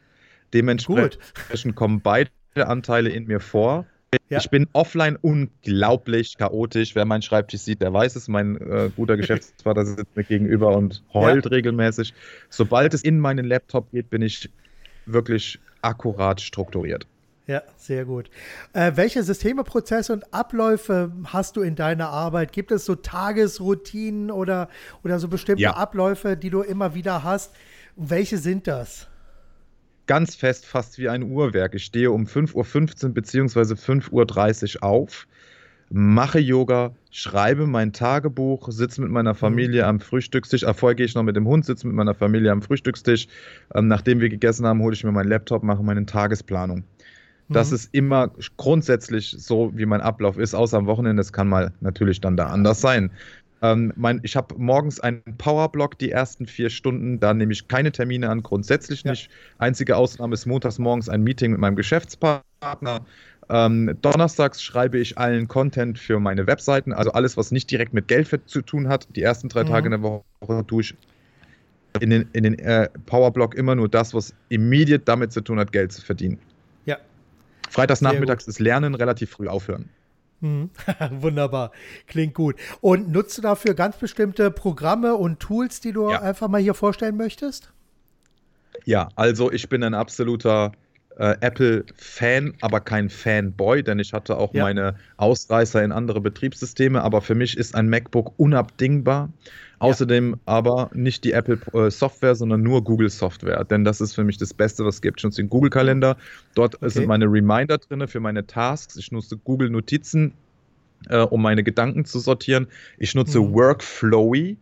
Speaker 2: Dementsprechend kommen beide Anteile in mir vor. Ja. Ich bin offline unglaublich chaotisch. Wer meinen Schreibtisch sieht, der weiß es. Mein äh, guter Geschäftsvater sitzt mir gegenüber und heult ja. regelmäßig. Sobald es in meinen Laptop geht, bin ich wirklich akkurat strukturiert.
Speaker 1: Ja, sehr gut. Äh, welche Systeme, Prozesse und Abläufe hast du in deiner Arbeit? Gibt es so Tagesroutinen oder, oder so bestimmte ja. Abläufe, die du immer wieder hast? Welche sind das?
Speaker 2: Ganz fest, fast wie ein Uhrwerk. Ich stehe um 5.15 Uhr bzw. 5.30 Uhr auf, mache Yoga, schreibe mein Tagebuch, sitze mit meiner Familie am Frühstückstisch. Äh, vorher gehe ich noch mit dem Hund, sitze mit meiner Familie am Frühstückstisch. Ähm, nachdem wir gegessen haben, hole ich mir meinen Laptop, mache meine Tagesplanung. Das mhm. ist immer grundsätzlich so, wie mein Ablauf ist, außer am Wochenende. Das kann mal natürlich dann da anders sein. Ähm, mein, ich habe morgens einen Powerblock, die ersten vier Stunden. Da nehme ich keine Termine an, grundsätzlich nicht. Einzige Ausnahme ist montags morgens ein Meeting mit meinem Geschäftspartner. Ähm, donnerstags schreibe ich allen Content für meine Webseiten, also alles, was nicht direkt mit Geld zu tun hat. Die ersten drei mhm. Tage in der Woche tue ich in den, in den äh, Powerblock immer nur das, was immediat damit zu tun hat, Geld zu verdienen.
Speaker 1: Ja.
Speaker 2: Freitags nachmittags ist Lernen relativ früh aufhören.
Speaker 1: Mhm. Wunderbar. Klingt gut. Und nutzt du dafür ganz bestimmte Programme und Tools, die du ja. einfach mal hier vorstellen möchtest?
Speaker 2: Ja, also ich bin ein absoluter äh, Apple-Fan, aber kein Fanboy, denn ich hatte auch ja. meine Ausreißer in andere Betriebssysteme, aber für mich ist ein MacBook unabdingbar. Außerdem aber nicht die Apple-Software, äh, sondern nur Google-Software, denn das ist für mich das Beste, was es gibt. Ich nutze den Google-Kalender, dort okay. sind meine Reminder drin für meine Tasks. Ich nutze Google-Notizen, äh, um meine Gedanken zu sortieren. Ich nutze mhm. Workflowy,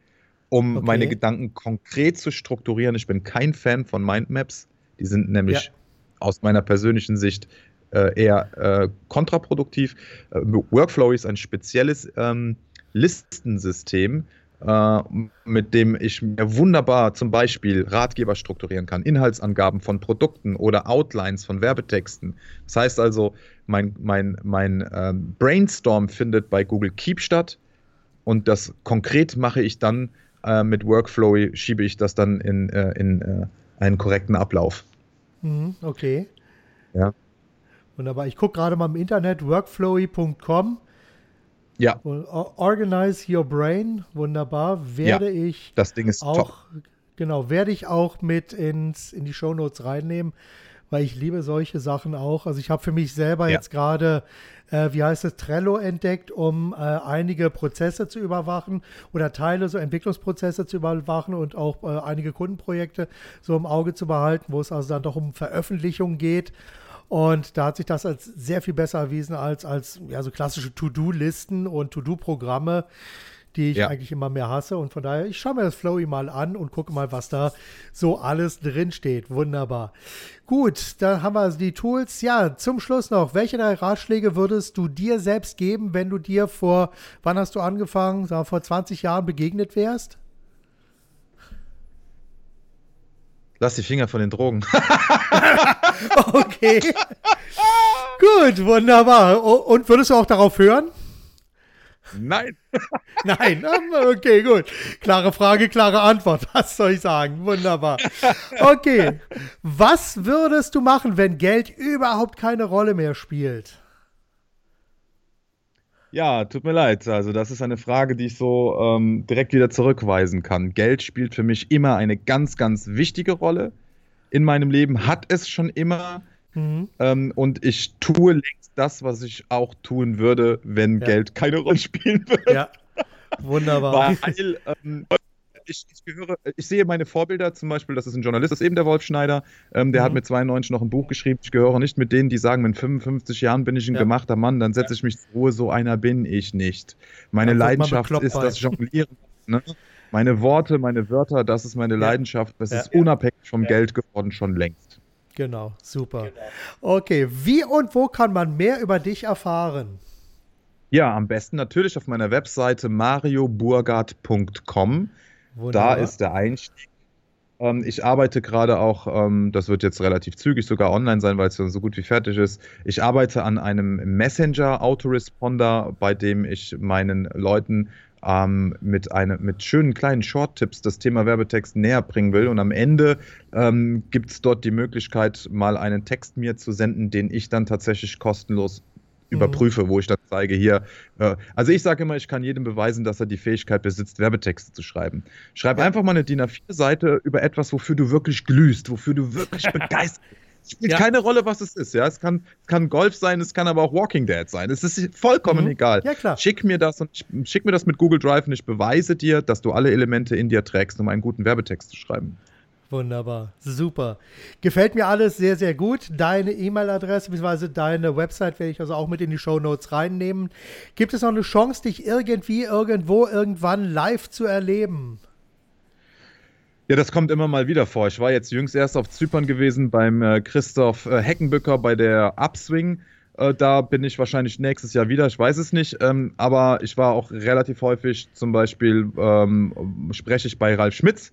Speaker 2: um okay. meine Gedanken konkret zu strukturieren. Ich bin kein Fan von Mindmaps. Die sind nämlich ja. aus meiner persönlichen Sicht äh, eher äh, kontraproduktiv. Äh, Workflowy ist ein spezielles ähm, Listensystem, äh, mit dem ich mir wunderbar zum Beispiel Ratgeber strukturieren kann, Inhaltsangaben von Produkten oder Outlines von Werbetexten. Das heißt also, mein, mein, mein äh, Brainstorm findet bei Google Keep statt und das konkret mache ich dann äh, mit Workflow, schiebe ich das dann in, äh, in äh, einen korrekten Ablauf.
Speaker 1: Mhm, okay.
Speaker 2: Ja.
Speaker 1: Wunderbar. Ich gucke gerade mal im Internet, workflowy.com.
Speaker 2: Ja.
Speaker 1: Organize Your Brain, wunderbar. Werde ja, ich
Speaker 2: das Ding ist
Speaker 1: auch,
Speaker 2: top.
Speaker 1: genau, werde ich auch mit ins, in die Shownotes reinnehmen, weil ich liebe solche Sachen auch. Also ich habe für mich selber ja. jetzt gerade, äh, wie heißt es, Trello entdeckt, um äh, einige Prozesse zu überwachen oder Teile, so Entwicklungsprozesse zu überwachen und auch äh, einige Kundenprojekte so im Auge zu behalten, wo es also dann doch um Veröffentlichung geht. Und da hat sich das als sehr viel besser erwiesen als, als ja, so klassische To-Do-Listen und To-Do-Programme, die ich ja. eigentlich immer mehr hasse. Und von daher, ich schaue mir das Flowy mal an und gucke mal, was da so alles drin steht. Wunderbar. Gut, dann haben wir also die Tools. Ja, zum Schluss noch, welche drei Ratschläge würdest du dir selbst geben, wenn du dir vor, wann hast du angefangen, vor 20 Jahren begegnet wärst?
Speaker 2: Lass die Finger von den Drogen.
Speaker 1: okay. Gut, wunderbar. Und würdest du auch darauf hören?
Speaker 2: Nein.
Speaker 1: Nein, okay, gut. Klare Frage, klare Antwort. Was soll ich sagen? Wunderbar. Okay. Was würdest du machen, wenn Geld überhaupt keine Rolle mehr spielt?
Speaker 2: Ja, tut mir leid. Also, das ist eine Frage, die ich so ähm, direkt wieder zurückweisen kann. Geld spielt für mich immer eine ganz, ganz wichtige Rolle in meinem Leben, hat es schon immer. Mhm. Ähm, und ich tue längst das, was ich auch tun würde, wenn ja. Geld keine Rolle spielen würde.
Speaker 1: Ja, wunderbar.
Speaker 2: Weil ähm, ich, ich, gehöre, ich sehe meine Vorbilder, zum Beispiel, das ist ein Journalist, das ist eben der Wolf Schneider, ähm, der mhm. hat mit 92 noch ein Buch geschrieben. Ich gehöre nicht mit denen, die sagen, mit 55 Jahren bin ich ein ja. gemachter Mann, dann setze ich mich zur Ruhe, so einer bin ich nicht. Meine Leidenschaft ist das Jonglieren. Ne? Meine Worte, meine Wörter, das ist meine ja. Leidenschaft. Das ja. ist unabhängig vom Geld geworden, schon längst.
Speaker 1: Genau, super. Genau. Okay, wie und wo kann man mehr über dich erfahren?
Speaker 2: Ja, am besten natürlich auf meiner Webseite marioburgard.com. Da ist der Einstieg. Ähm, ich arbeite gerade auch, ähm, das wird jetzt relativ zügig sogar online sein, weil es so gut wie fertig ist. Ich arbeite an einem Messenger-Autoresponder, bei dem ich meinen Leuten ähm, mit, eine, mit schönen kleinen Short-Tipps das Thema Werbetext näher bringen will. Und am Ende ähm, gibt es dort die Möglichkeit, mal einen Text mir zu senden, den ich dann tatsächlich kostenlos überprüfe, mhm. wo ich dann zeige hier. Äh, also ich sage immer, ich kann jedem beweisen, dass er die Fähigkeit besitzt, Werbetexte zu schreiben. Schreib ja. einfach mal eine DIN A4-Seite über etwas, wofür du wirklich glühst, wofür du wirklich begeistert bist. Es spielt ja. keine Rolle, was es ist. Ja, es kann, es kann Golf sein, es kann aber auch Walking Dead sein. Es ist vollkommen mhm. egal.
Speaker 1: Ja, klar.
Speaker 2: Schick mir das und ich, schick mir das mit Google Drive und ich beweise dir, dass du alle Elemente in dir trägst, um einen guten Werbetext zu schreiben.
Speaker 1: Wunderbar, super. Gefällt mir alles sehr, sehr gut. Deine E-Mail-Adresse bzw. deine Website werde ich also auch mit in die Show Notes reinnehmen. Gibt es noch eine Chance, dich irgendwie, irgendwo, irgendwann live zu erleben?
Speaker 2: Ja, das kommt immer mal wieder vor. Ich war jetzt jüngst erst auf Zypern gewesen beim äh, Christoph äh, Heckenbücker bei der Upswing. Äh, da bin ich wahrscheinlich nächstes Jahr wieder, ich weiß es nicht. Ähm, aber ich war auch relativ häufig, zum Beispiel ähm, spreche ich bei Ralf Schmitz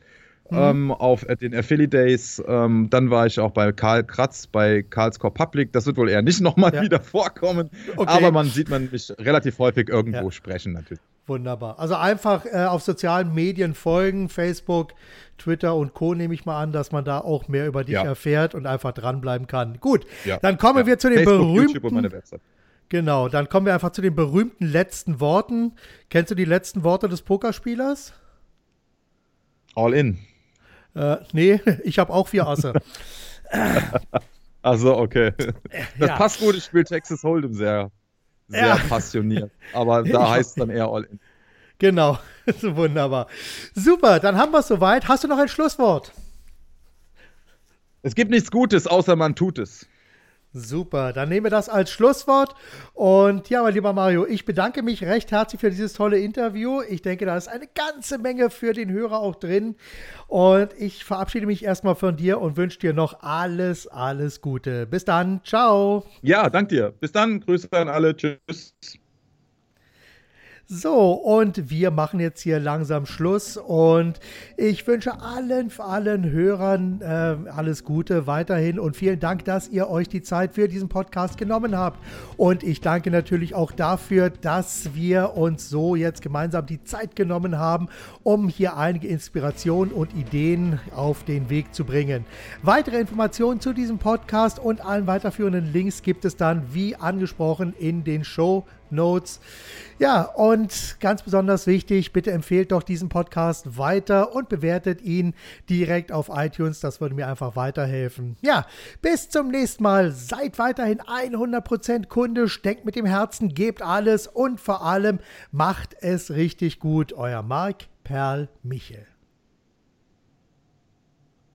Speaker 2: mhm. ähm, auf den Affiliate Days. Ähm, dann war ich auch bei Karl Kratz bei Karlscore Public. Das wird wohl eher nicht nochmal ja. wieder vorkommen. Okay. Aber man sieht man mich relativ häufig irgendwo ja. sprechen natürlich.
Speaker 1: Wunderbar. Also einfach äh, auf sozialen Medien folgen, Facebook, Twitter und Co. nehme ich mal an, dass man da auch mehr über dich ja. erfährt und einfach dranbleiben kann. Gut, dann kommen wir zu den Facebook, berühmten. Genau, dann kommen wir einfach zu den berühmten letzten Worten. Kennst du die letzten Worte des Pokerspielers?
Speaker 2: All in.
Speaker 1: Äh, nee, ich habe auch vier Asse.
Speaker 2: Also okay. Das passt gut, ich spiele Texas Hold'em sehr, sehr passioniert. Aber da heißt es dann eher All in.
Speaker 1: Genau, wunderbar. Super, dann haben wir es soweit. Hast du noch ein Schlusswort?
Speaker 2: Es gibt nichts Gutes, außer man tut es.
Speaker 1: Super, dann nehmen wir das als Schlusswort. Und ja, mein lieber Mario, ich bedanke mich recht herzlich für dieses tolle Interview. Ich denke, da ist eine ganze Menge für den Hörer auch drin. Und ich verabschiede mich erstmal von dir und wünsche dir noch alles, alles Gute. Bis dann, ciao.
Speaker 2: Ja, danke dir. Bis dann, Grüße an alle. Tschüss.
Speaker 1: So, und wir machen jetzt hier langsam Schluss und ich wünsche allen, allen Hörern äh, alles Gute weiterhin und vielen Dank, dass ihr euch die Zeit für diesen Podcast genommen habt. Und ich danke natürlich auch dafür, dass wir uns so jetzt gemeinsam die Zeit genommen haben, um hier einige Inspirationen und Ideen auf den Weg zu bringen. Weitere Informationen zu diesem Podcast und allen weiterführenden Links gibt es dann, wie angesprochen, in den Show Notes. Ja, und ganz besonders wichtig, bitte empfehlt doch diesen Podcast weiter und bewertet ihn direkt auf iTunes. Das würde mir einfach weiterhelfen. Ja, bis zum nächsten Mal. Seid weiterhin 100% kundisch, denkt mit dem Herzen, gebt alles und vor allem macht es richtig gut. Euer Marc Perl Michel.